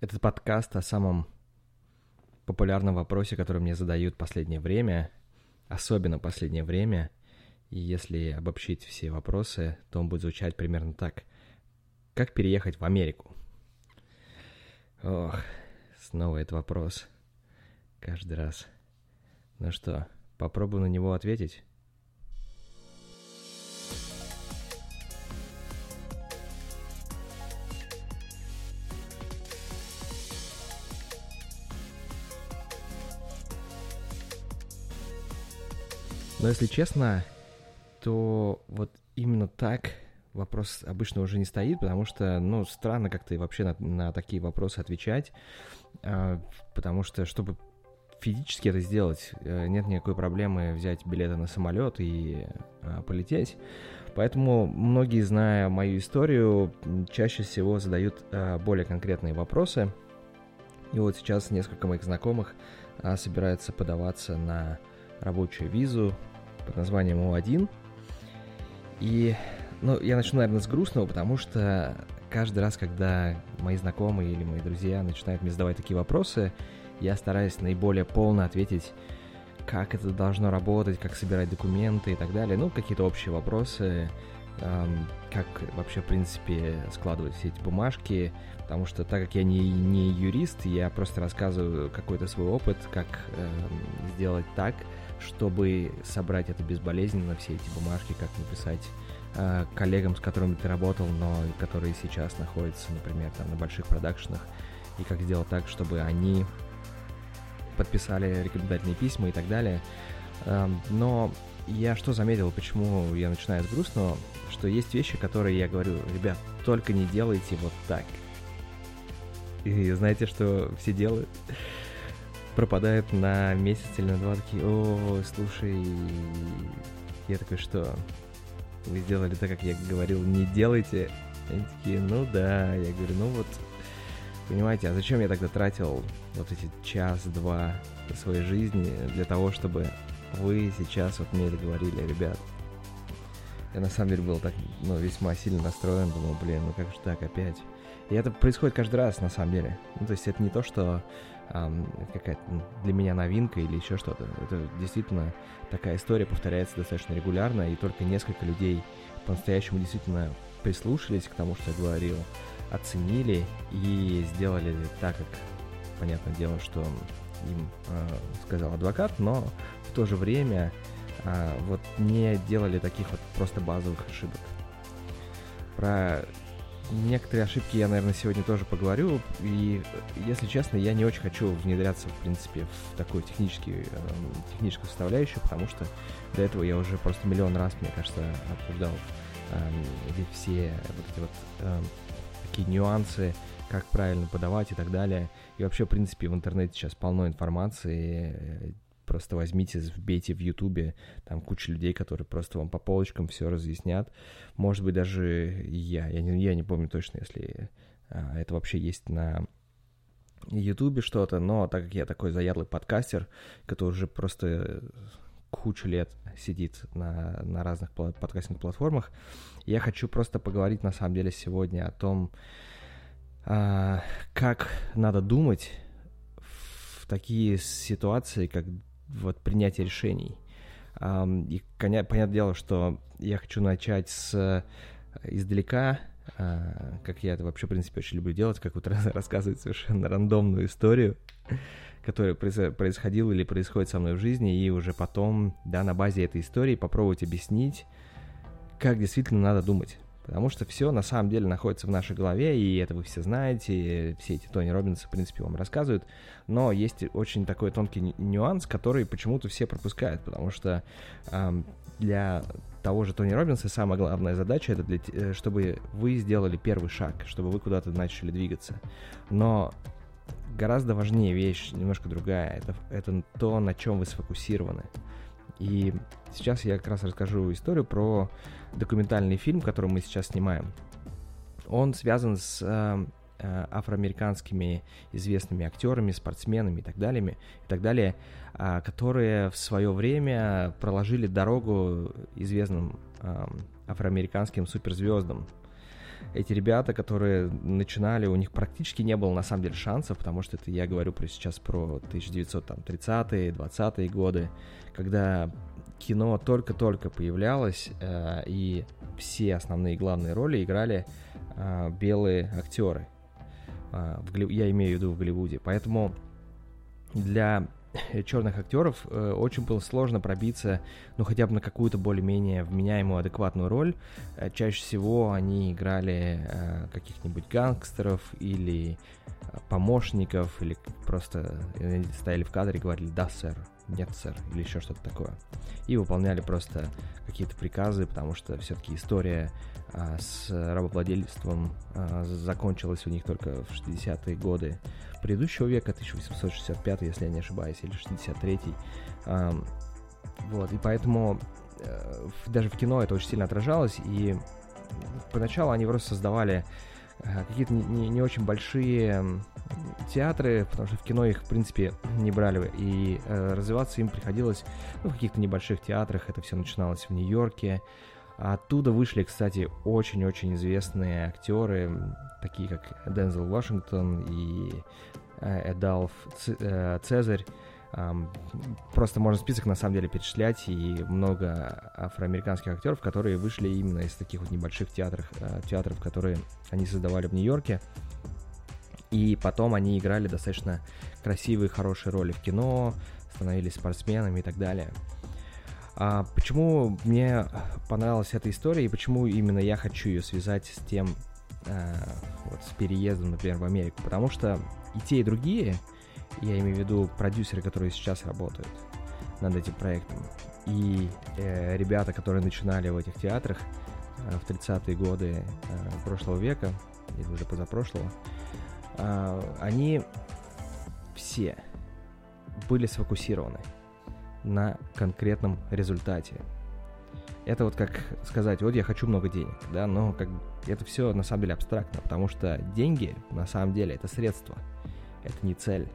Этот подкаст о самом популярном вопросе, который мне задают последнее время, особенно последнее время. И если обобщить все вопросы, то он будет звучать примерно так. Как переехать в Америку? Ох, снова этот вопрос. Каждый раз. Ну что, попробую на него ответить? Но если честно, то вот именно так вопрос обычно уже не стоит, потому что, ну, странно как-то вообще на, на такие вопросы отвечать, э, потому что, чтобы физически это сделать, э, нет никакой проблемы взять билеты на самолет и э, полететь. Поэтому многие, зная мою историю, чаще всего задают э, более конкретные вопросы. И вот сейчас несколько моих знакомых э, собираются подаваться на рабочую визу под названием О1. И, ну, я начну, наверное, с грустного, потому что каждый раз, когда мои знакомые или мои друзья начинают мне задавать такие вопросы, я стараюсь наиболее полно ответить, как это должно работать, как собирать документы и так далее. Ну, какие-то общие вопросы, как вообще, в принципе, складывать все эти бумажки, потому что так как я не, не юрист, я просто рассказываю какой-то свой опыт, как эм, сделать так, чтобы собрать это безболезненно, все эти бумажки, как написать э, коллегам, с которыми ты работал, но которые сейчас находятся, например, там на больших продакшенах, и как сделать так, чтобы они подписали рекомендательные письма и так далее. Э, но я что заметил, почему я начинаю с грустного, что есть вещи, которые я говорю, ребят, только не делайте вот так. И знаете, что все делают? пропадает на месяц или на два, такие, о, слушай, я такой, что? Вы сделали так, как я говорил, не делайте. Они такие, ну да, я говорю, ну вот, понимаете, а зачем я тогда тратил вот эти час-два своей жизни для того, чтобы вы сейчас вот мне это говорили, ребят. Я на самом деле был так, ну, весьма сильно настроен, думал, блин, ну как же так опять? И это происходит каждый раз, на самом деле. Ну, то есть это не то, что какая-то для меня новинка или еще что-то. Это действительно такая история повторяется достаточно регулярно, и только несколько людей по-настоящему действительно прислушались к тому, что я говорил, оценили и сделали так, как, понятное дело, что им э, сказал адвокат, но в то же время э, вот не делали таких вот просто базовых ошибок. Про некоторые ошибки я, наверное, сегодня тоже поговорю. И, если честно, я не очень хочу внедряться, в принципе, в такую технический, э, техническую составляющую, потому что до этого я уже просто миллион раз, мне кажется, обсуждал э, все вот эти вот э, такие нюансы, как правильно подавать и так далее. И вообще, в принципе, в интернете сейчас полно информации, Просто возьмите, вбейте в Ютубе, там куча людей, которые просто вам по полочкам все разъяснят. Может быть, даже я, я не, я не помню точно, если а, это вообще есть на Ютубе что-то, но так как я такой заядлый подкастер, который уже просто кучу лет сидит на, на разных подкастинг платформах, я хочу просто поговорить на самом деле сегодня о том, а, как надо думать в такие ситуации, как вот принятия решений. И понятное дело, что я хочу начать с э, издалека, а, как я это вообще, в принципе, очень люблю делать, как вот рассказывать совершенно рандомную историю, которая происходила или происходит со мной в жизни, и уже потом, да, на базе этой истории попробовать объяснить, как действительно надо думать. Потому что все на самом деле находится в нашей голове, и это вы все знаете, все эти Тони Робинсы, в принципе, вам рассказывают. Но есть очень такой тонкий нюанс, который почему-то все пропускают, потому что эм, для того же Тони Робинса самая главная задача это для, э, чтобы вы сделали первый шаг, чтобы вы куда-то начали двигаться. Но гораздо важнее вещь, немножко другая, это, это то, на чем вы сфокусированы. И сейчас я как раз расскажу историю про документальный фильм, который мы сейчас снимаем. Он связан с э, э, афроамериканскими известными актерами, спортсменами и так далее, и так далее, э, которые в свое время проложили дорогу известным э, афроамериканским суперзвездам. Эти ребята, которые начинали, у них практически не было на самом деле шансов, потому что это я говорю про сейчас про 1930-е, 20-е годы, когда кино только-только появлялось, э, и все основные главные роли играли э, белые актеры. Э, в. Я имею в виду в Голливуде. Поэтому для черных актеров э, очень было сложно пробиться, ну, хотя бы на какую-то более-менее вменяемую, адекватную роль. Э, чаще всего они играли э, каких-нибудь гангстеров или э, помощников, или просто э, стояли в кадре и говорили «да, сэр», «нет, сэр», или еще что-то такое. И выполняли просто какие-то приказы, потому что все-таки история с рабовладельством закончилась у них только в 60-е годы предыдущего века, 1865, если я не ошибаюсь, или 63-й. Вот, и поэтому э, даже в кино это очень сильно отражалось, и поначалу они просто создавали э, какие-то не, не очень большие театры, потому что в кино их, в принципе, не брали, и э, развиваться им приходилось ну, в каких-то небольших театрах, это все начиналось в Нью-Йорке, Оттуда вышли, кстати, очень-очень известные актеры, такие как Дензел Вашингтон и э, Эдалф э, Цезарь. Просто можно список на самом деле перечислять, и много афроамериканских актеров, которые вышли именно из таких вот небольших театров, э, театров, которые они создавали в Нью-Йорке. И потом они играли достаточно красивые, хорошие роли в кино, становились спортсменами и так далее. А почему мне понравилась эта история и почему именно я хочу ее связать с тем, э, вот с переездом, например, в Америку? Потому что и те, и другие, я имею в виду продюсеры, которые сейчас работают над этим проектом, и э, ребята, которые начинали в этих театрах э, в 30-е годы прошлого века, или уже позапрошлого, они все были сфокусированы на конкретном результате. Это вот как сказать, вот я хочу много денег, да, но как это все на самом деле абстрактно, потому что деньги на самом деле это средство, это не цель.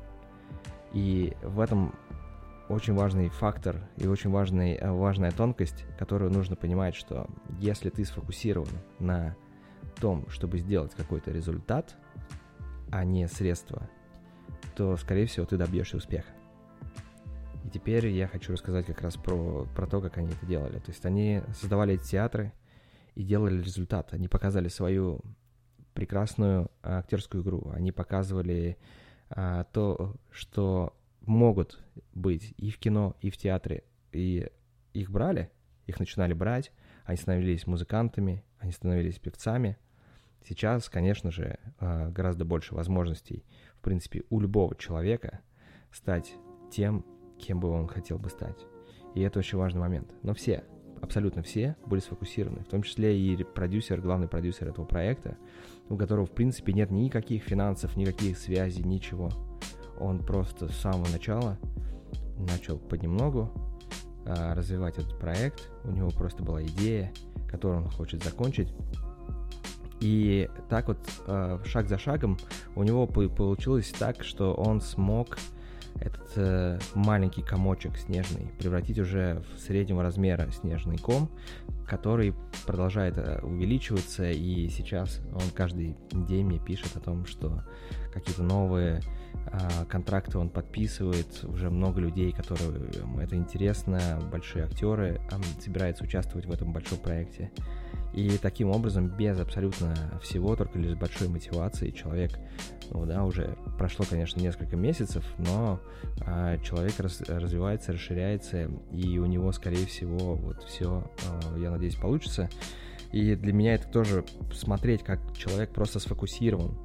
И в этом очень важный фактор и очень важный, э, важная тонкость, которую нужно понимать, что если ты сфокусирован на том, чтобы сделать какой-то результат, а не средство, то, скорее всего, ты добьешься успеха. Теперь я хочу рассказать как раз про, про то, как они это делали. То есть они создавали эти театры и делали результат. Они показали свою прекрасную актерскую игру. Они показывали а, то, что могут быть и в кино, и в театре. И их брали, их начинали брать, они становились музыкантами, они становились певцами. Сейчас, конечно же, а, гораздо больше возможностей, в принципе, у любого человека стать тем, кем бы он хотел бы стать. И это очень важный момент. Но все, абсолютно все были сфокусированы, в том числе и продюсер, главный продюсер этого проекта, у которого, в принципе, нет никаких финансов, никаких связей, ничего. Он просто с самого начала начал понемногу а, развивать этот проект. У него просто была идея, которую он хочет закончить. И так вот, а, шаг за шагом, у него получилось так, что он смог этот э, маленький комочек снежный превратить уже в среднего размера снежный ком, который продолжает э, увеличиваться, и сейчас он каждый день мне пишет о том, что какие-то новые э, контракты он подписывает, уже много людей, которым это интересно, большие актеры, он собирается участвовать в этом большом проекте. И таким образом, без абсолютно всего, только лишь большой мотивации, человек, ну да, уже прошло, конечно, несколько месяцев, но а, человек раз, развивается, расширяется, и у него, скорее всего, вот все, а, я надеюсь, получится. И для меня это тоже смотреть, как человек просто сфокусирован,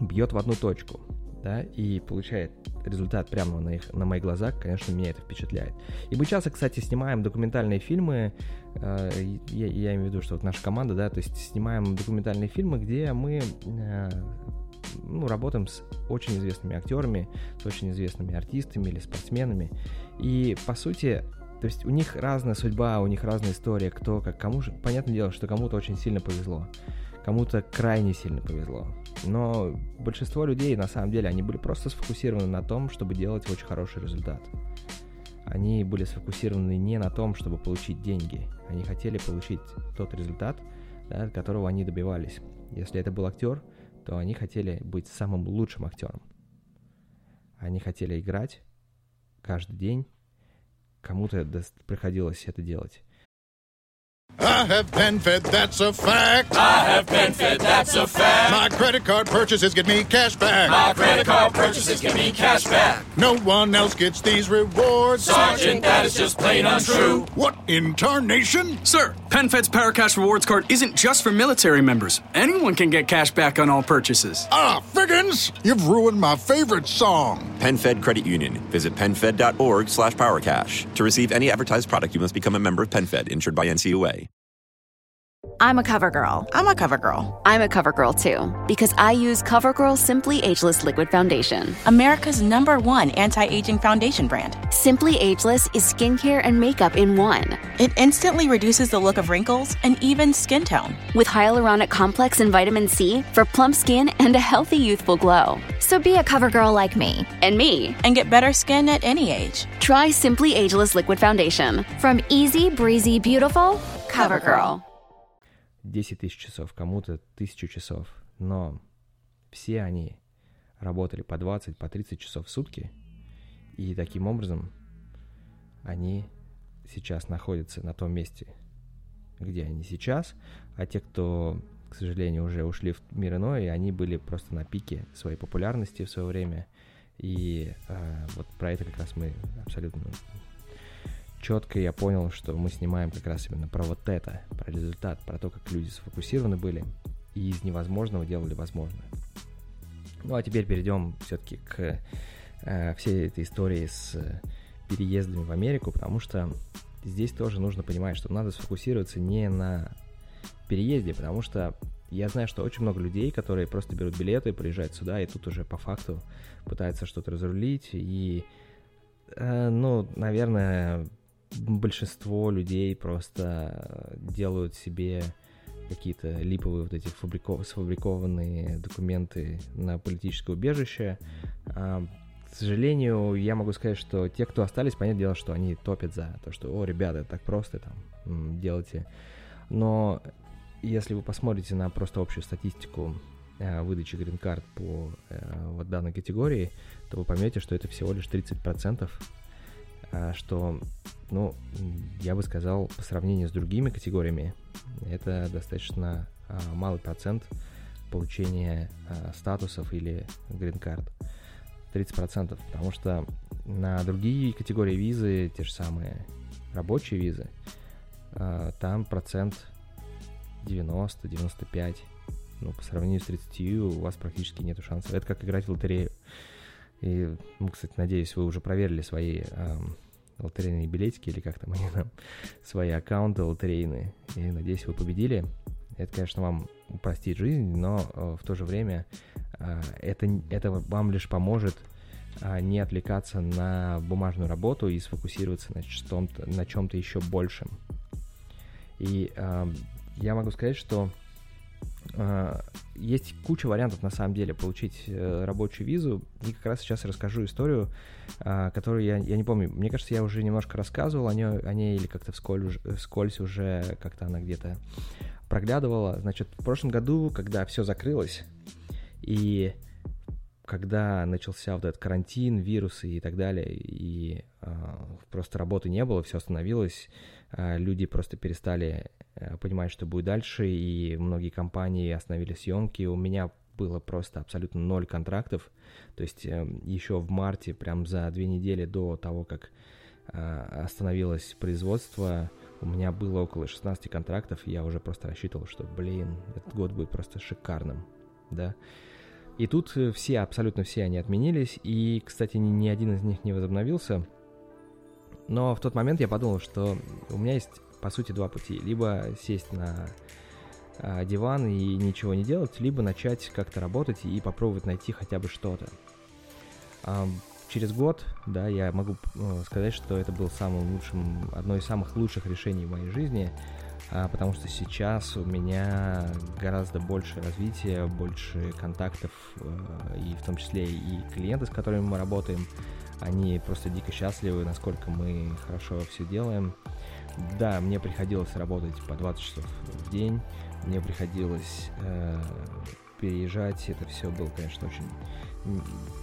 бьет в одну точку, да, и получает результат прямо на, их, на моих глазах, конечно, меня это впечатляет. И мы часто, кстати, снимаем документальные фильмы, э, я, я имею в виду, что вот наша команда, да, то есть снимаем документальные фильмы, где мы э, ну, работаем с очень известными актерами, с очень известными артистами или спортсменами. И, по сути, то есть у них разная судьба, у них разная история, кто как кому же... Понятное дело, что кому-то очень сильно повезло, кому-то крайне сильно повезло. Но большинство людей, на самом деле, они были просто сфокусированы на том, чтобы делать очень хороший результат. Они были сфокусированы не на том, чтобы получить деньги. Они хотели получить тот результат, да, которого они добивались. Если это был актер, то они хотели быть самым лучшим актером. Они хотели играть каждый день. Кому-то приходилось это делать. I have PenFed, that's a fact. I have PenFed, that's a fact. My credit card purchases get me cash back. My credit card purchases get me cash back. No one else gets these rewards. Sergeant, that is just plain untrue. What in tarnation? Sir, PenFed's Paracash Rewards Card isn't just for military members. Anyone can get cash back on all purchases. Ah, Figgins, you've ruined my favorite song. PenFed Credit Union. Visit PenFed.org slash PowerCash. To receive any advertised product, you must become a member of PenFed, insured by NCUA. I'm a cover girl. I'm a cover girl. I'm a cover girl too, because I use CoverGirl Simply Ageless Liquid Foundation. America's number one anti aging foundation brand. Simply Ageless is skincare and makeup in one. It instantly reduces the look of wrinkles and even skin tone. With hyaluronic complex and vitamin C for plump skin and a healthy youthful glow. So be a cover girl like me. And me. And get better skin at any age. Try Simply Ageless Liquid Foundation. From easy, breezy, beautiful, CoverGirl. 10 тысяч часов, кому-то тысячу часов. Но все они работали по 20, по 30 часов в сутки. И таким образом они сейчас находятся на том месте, где они сейчас. А те, кто, к сожалению, уже ушли в мир иной, они были просто на пике своей популярности в свое время. И э, вот про это как раз мы абсолютно четко я понял, что мы снимаем как раз именно про вот это, про результат, про то, как люди сфокусированы были и из невозможного делали возможное. Ну а теперь перейдем все-таки к э, всей этой истории с переездами в Америку, потому что здесь тоже нужно понимать, что надо сфокусироваться не на переезде, потому что я знаю, что очень много людей, которые просто берут билеты, приезжают сюда, и тут уже по факту пытаются что-то разрулить, и, э, ну, наверное, большинство людей просто делают себе какие-то липовые вот эти фабриков... сфабрикованные документы на политическое убежище. А, к сожалению, я могу сказать, что те, кто остались, понятное дело, что они топят за то, что, о, ребята, так просто там делайте. Но если вы посмотрите на просто общую статистику э, выдачи грин-карт по э, вот данной категории, то вы поймете, что это всего лишь 30%, э, что ну, я бы сказал, по сравнению с другими категориями, это достаточно а, малый процент получения а, статусов или грин-карт. 30%, потому что на другие категории визы, те же самые рабочие визы, а, там процент 90-95. Ну, по сравнению с 30 у вас практически нет шансов. Это как играть в лотерею. И, ну, кстати, надеюсь, вы уже проверили свои лотерейные билетики, или как там они там, свои аккаунты лотерейные. И надеюсь, вы победили. Это, конечно, вам упростит жизнь, но э, в то же время э, это, это вам лишь поможет э, не отвлекаться на бумажную работу и сфокусироваться на чем-то, на чем-то еще большем. И э, я могу сказать, что есть куча вариантов, на самом деле, получить э, рабочую визу. И как раз сейчас расскажу историю, а, которую я, я не помню. Мне кажется, я уже немножко рассказывал о ней, о ней или как-то вскользь, вскользь уже как-то она где-то проглядывала. Значит, в прошлом году, когда все закрылось, и когда начался вот этот карантин, вирусы и так далее, и э, просто работы не было, все остановилось, э, люди просто перестали Э, понимать, что будет дальше, и многие компании остановили съемки. У меня было просто абсолютно ноль контрактов. То есть э, еще в марте, прям за две недели до того, как э, остановилось производство, у меня было около 16 контрактов, и я уже просто рассчитывал, что, блин, этот год будет просто шикарным, да. И тут все, абсолютно все они отменились, и, кстати, ни, ни один из них не возобновился. Но в тот момент я подумал, что у меня есть по сути, два пути. Либо сесть на э, диван и ничего не делать, либо начать как-то работать и попробовать найти хотя бы что-то. Э, через год, да, я могу э, сказать, что это был самым лучшим, одно из самых лучших решений в моей жизни, э, потому что сейчас у меня гораздо больше развития, больше контактов, э, и в том числе и клиенты, с которыми мы работаем, Они просто дико счастливы, насколько мы хорошо все делаем. Да, мне приходилось работать по 20 часов в день, мне приходилось э, переезжать, это все было, конечно, очень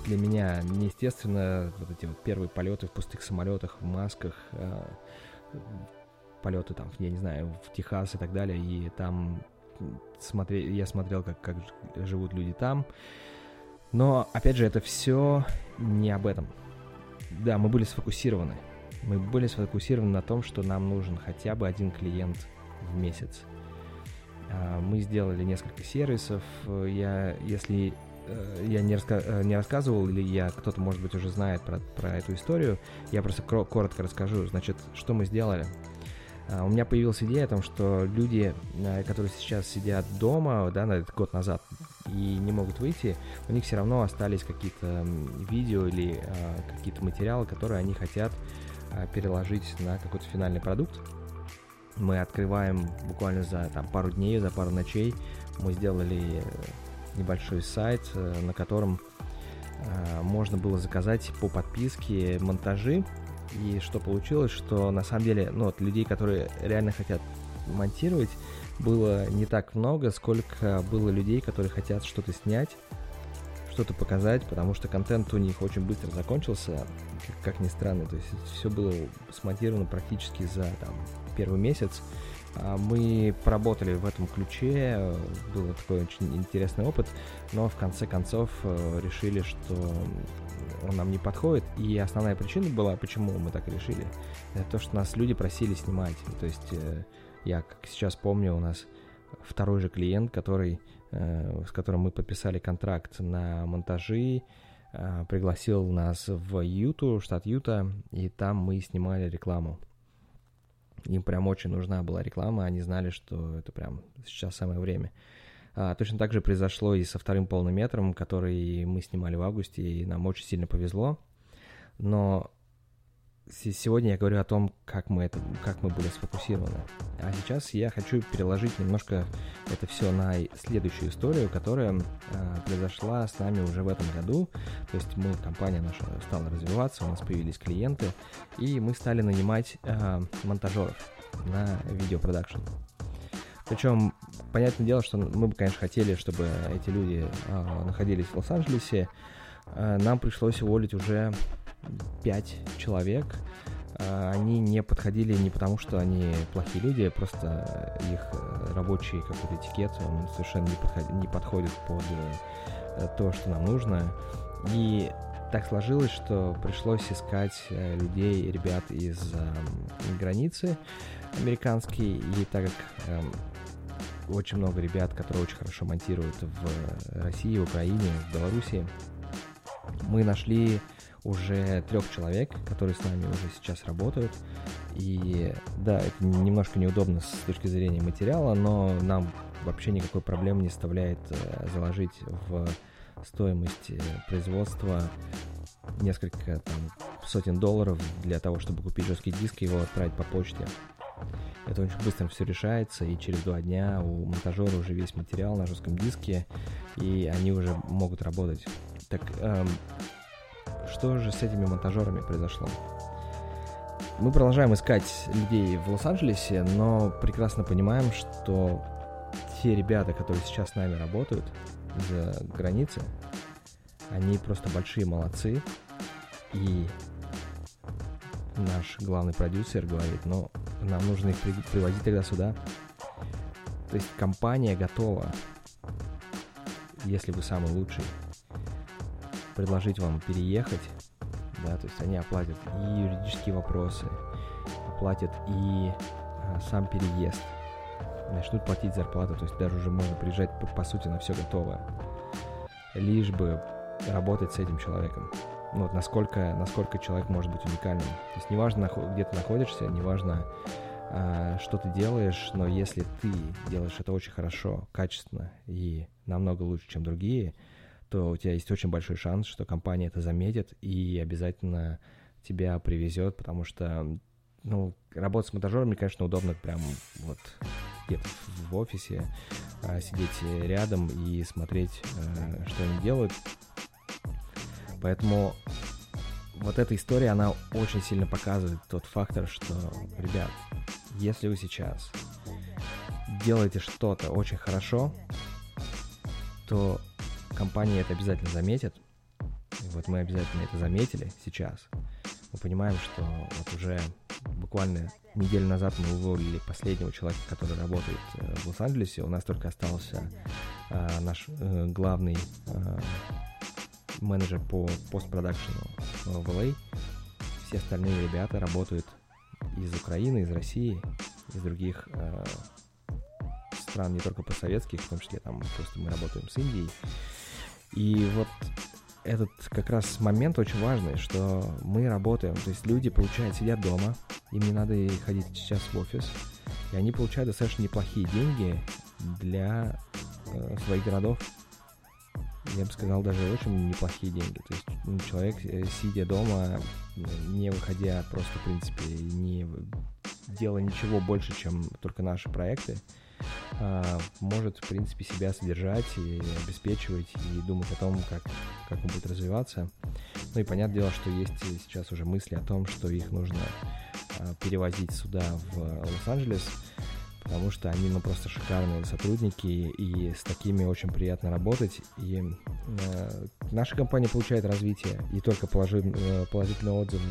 для меня неестественно вот эти вот первые полеты в пустых самолетах, в масках, э, полеты там, я не знаю, в Техас и так далее, и там смотри, я смотрел, как, как живут люди там. Но, опять же, это все не об этом. Да, мы были сфокусированы. Мы были сфокусированы на том, что нам нужен хотя бы один клиент в месяц. А, мы сделали несколько сервисов. Я, если э, я не, раска э, не рассказывал, или я кто-то, может быть, уже знает про, про эту историю, я просто коротко расскажу. Значит, что мы сделали? А, у меня появилась идея о том, что люди, э, которые сейчас сидят дома, да, на этот год назад, и не могут выйти, у них все равно остались какие-то видео или какие-то материалы, которые они хотят переложить на какой-то финальный продукт. Мы открываем буквально за там, пару дней, за пару ночей. Мы сделали небольшой сайт, э, на котором можно было заказать по подписке монтажи и что получилось, что на самом деле, ну, от людей, которые реально хотят монтировать, было не так много, сколько было людей, которые хотят что-то снять, что-то показать, потому что контент у них очень быстро закончился, как, как ни странно. То есть все было смонтировано практически за там, первый месяц. А мы поработали в этом ключе, был такой очень интересный опыт, но в конце концов э, решили, что он нам не подходит. И основная причина была, почему мы так решили, это то, что нас люди просили снимать. То есть э, я, как сейчас помню, у нас второй же клиент, который, э, с которым мы подписали контракт на монтажи, э, пригласил нас в Юту, штат Юта, и там мы снимали рекламу. Им прям очень нужна была реклама, они знали, что это прям сейчас самое время. А, точно так же произошло и со вторым полным метром, который мы снимали в августе, и нам очень сильно повезло. Но сегодня я говорю о том, как мы, это, как мы были сфокусированы. А сейчас я хочу переложить немножко это все на следующую историю, которая э, произошла с нами уже в этом году. То есть мы, компания наша стала развиваться, у нас появились клиенты, и мы стали нанимать э, монтажеров на видеопродакшн. Причем, понятное дело, что мы бы, конечно, хотели, чтобы эти люди э, находились в Лос-Анджелесе. Нам пришлось уволить уже 5 человек. Э, они не подходили не потому, что они плохие люди, просто их рабочий какой-то этикет, он совершенно не, подход, не подходит под э, то, что нам нужно. И так сложилось, что пришлось искать э, людей, ребят из э, границы американские, и так как э, очень много ребят, которые очень хорошо монтируют в России, в Украине, в Беларуси. Мы нашли уже трех человек, которые с нами уже сейчас работают. И да, это немножко неудобно с точки зрения материала, но нам вообще никакой проблемы не составляет э, заложить в стоимость производства несколько там, сотен долларов для того, чтобы купить жесткий диск и его отправить по почте. Это очень быстро все решается, и через два дня у монтажера уже весь материал на жестком диске, и они уже могут работать. Так эм, что же с этими монтажерами произошло? Мы продолжаем искать людей в Лос-Анджелесе, но прекрасно понимаем, что те ребята, которые сейчас с нами работают за границей, они просто большие молодцы, и наш главный продюсер говорит, ну, нам нужно их приводить тогда сюда. То есть компания готова, если вы самый лучший, предложить вам переехать, да, то есть они оплатят и юридические вопросы, оплатят и а, сам переезд, начнут платить зарплату, то есть даже уже можно приезжать по, по сути на все готовое, лишь бы работать с этим человеком ну, вот насколько, насколько человек может быть уникальным. То есть неважно, где ты находишься, неважно, э, что ты делаешь, но если ты делаешь это очень хорошо, качественно и намного лучше, чем другие, то у тебя есть очень большой шанс, что компания это заметит и обязательно тебя привезет, потому что, ну, работать с монтажерами, конечно, удобно прям вот где-то в офисе, а, сидеть рядом и смотреть, э, что они делают. Поэтому вот эта история, она очень сильно показывает тот фактор, что, ребят, если вы сейчас делаете что-то очень хорошо, то компания это обязательно заметит. И вот мы обязательно это заметили сейчас. Мы понимаем, что вот уже буквально неделю назад мы уволили последнего человека, который работает э, в Лос-Анджелесе. У нас только остался э, наш э, главный э, менеджер по постпродакшену в LA. Все остальные ребята работают из Украины, из России, из других э, стран, не только постсоветских, в том числе там просто мы работаем с Индией. И вот этот как раз момент очень важный, что мы работаем, то есть люди, получают, сидят дома, им не надо ходить сейчас в офис, и они получают достаточно неплохие деньги для э, своих городов. Я бы сказал, даже очень неплохие деньги. То есть ну, человек, э, сидя дома, не выходя просто, в принципе, не делая ничего больше, чем только наши проекты, может, в принципе, себя содержать и обеспечивать, и думать о том, как, как он будет развиваться. Ну и понятное дело, что есть сейчас уже мысли о том, что их нужно а, перевозить сюда, в Лос-Анджелес, потому что они, ну, просто шикарные сотрудники, и с такими очень приятно работать. И э, наша компания получает развитие, и только положи, э, положительные отзывы.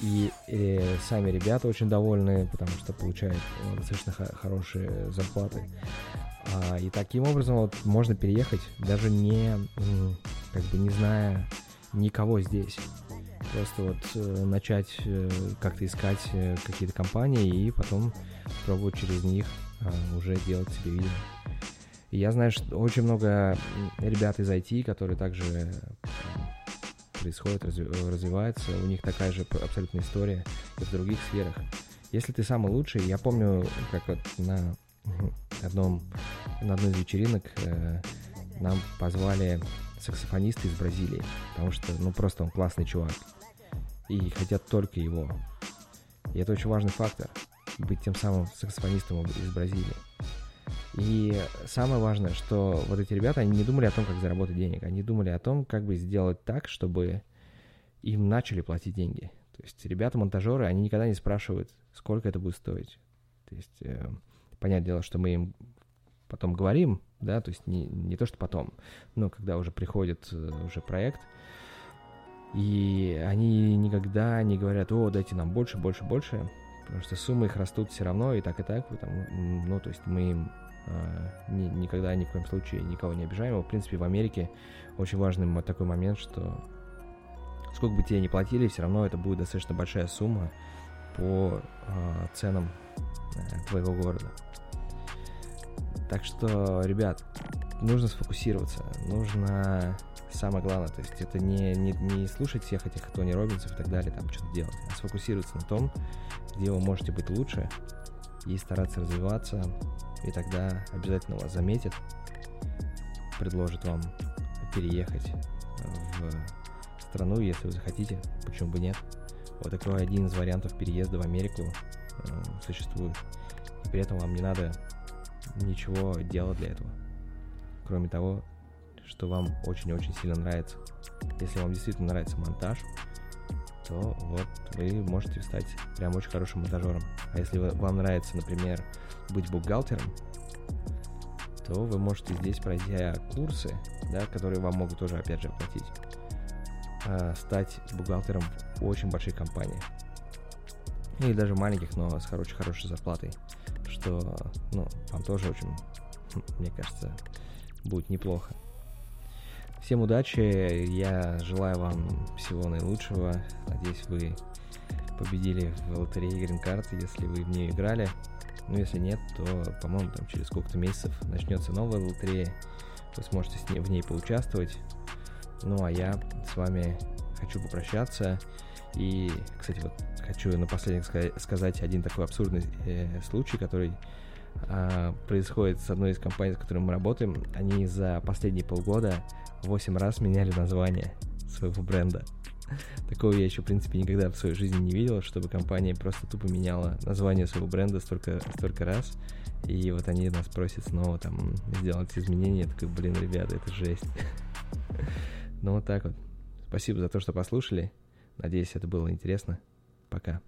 И э, сами ребята очень довольны, потому что получают э, достаточно х- хорошие зарплаты. А, и таким образом вот можно переехать, даже не, как бы не зная никого здесь. Просто вот э, начать э, как-то искать э, какие-то компании и потом пробовать через них э, уже делать себе видео. И я знаю, что очень много ребят из IT, которые также происходит, разви- развивается, у них такая же абсолютная история и в других сферах. Если ты самый лучший, я помню, как вот на одном, на одной из вечеринок э, нам позвали саксофониста из Бразилии, потому что, ну, просто он классный чувак. И хотят только его. И это очень важный фактор, быть тем самым саксофонистом из Бразилии. И самое важное, что вот эти ребята, они не думали о том, как заработать денег, они думали о том, как бы сделать так, чтобы им начали платить деньги. То есть ребята-монтажеры, они никогда не спрашивают, сколько это будет стоить. То есть, э, понятное дело, что мы им потом говорим, да, то есть не, не то, что потом, но когда уже приходит э, уже проект, и они никогда не говорят, о, дайте нам больше, больше, больше, потому что суммы их растут все равно и так, и так, потому, ну, то есть мы им э, ни, никогда ни в коем случае никого не обижаем. В принципе, в Америке очень важный такой момент, что сколько бы тебе ни платили, все равно это будет достаточно большая сумма по э, ценам э, твоего города. Так что, ребят, нужно сфокусироваться, нужно самое главное, то есть это не, не, не слушать всех этих Тони Робинсов и так далее, там что-то делать, а сфокусироваться на том, где вы можете быть лучше и стараться развиваться, и тогда обязательно вас заметят, предложат вам переехать в страну, если вы захотите, почему бы нет. Вот такой один из вариантов переезда в Америку э, существует. И при этом вам не надо ничего делать для этого. Кроме того, что вам очень-очень сильно нравится. Если вам действительно нравится монтаж, то вот вы можете стать прям очень хорошим монтажером. А если вам нравится, например, быть бухгалтером, то вы можете здесь, пройдя курсы, да, которые вам могут тоже, опять же, оплатить, стать бухгалтером в очень больших компаниях. Или даже маленьких, но с хорошей, хорошей зарплатой. Что, ну, вам тоже очень, мне кажется, будет неплохо. Всем удачи, я желаю вам всего наилучшего. Надеюсь, вы победили в лотерее Green Card, если вы в нее играли. Ну, если нет, то, по-моему, там через сколько-то месяцев начнется новая лотерея. Вы сможете с ней, в ней поучаствовать. Ну, а я с вами хочу попрощаться. И, кстати, вот хочу напоследок сказать один такой абсурдный э, случай, который э, происходит с одной из компаний, с которой мы работаем. Они за последние полгода 8 раз меняли название своего бренда. Такого я еще, в принципе, никогда в своей жизни не видел, чтобы компания просто тупо меняла название своего бренда столько, столько раз. И вот они нас просят снова там сделать изменения. Я такой, блин, ребята, это жесть. Ну вот так вот. Спасибо за то, что послушали. Надеюсь, это было интересно. Пока.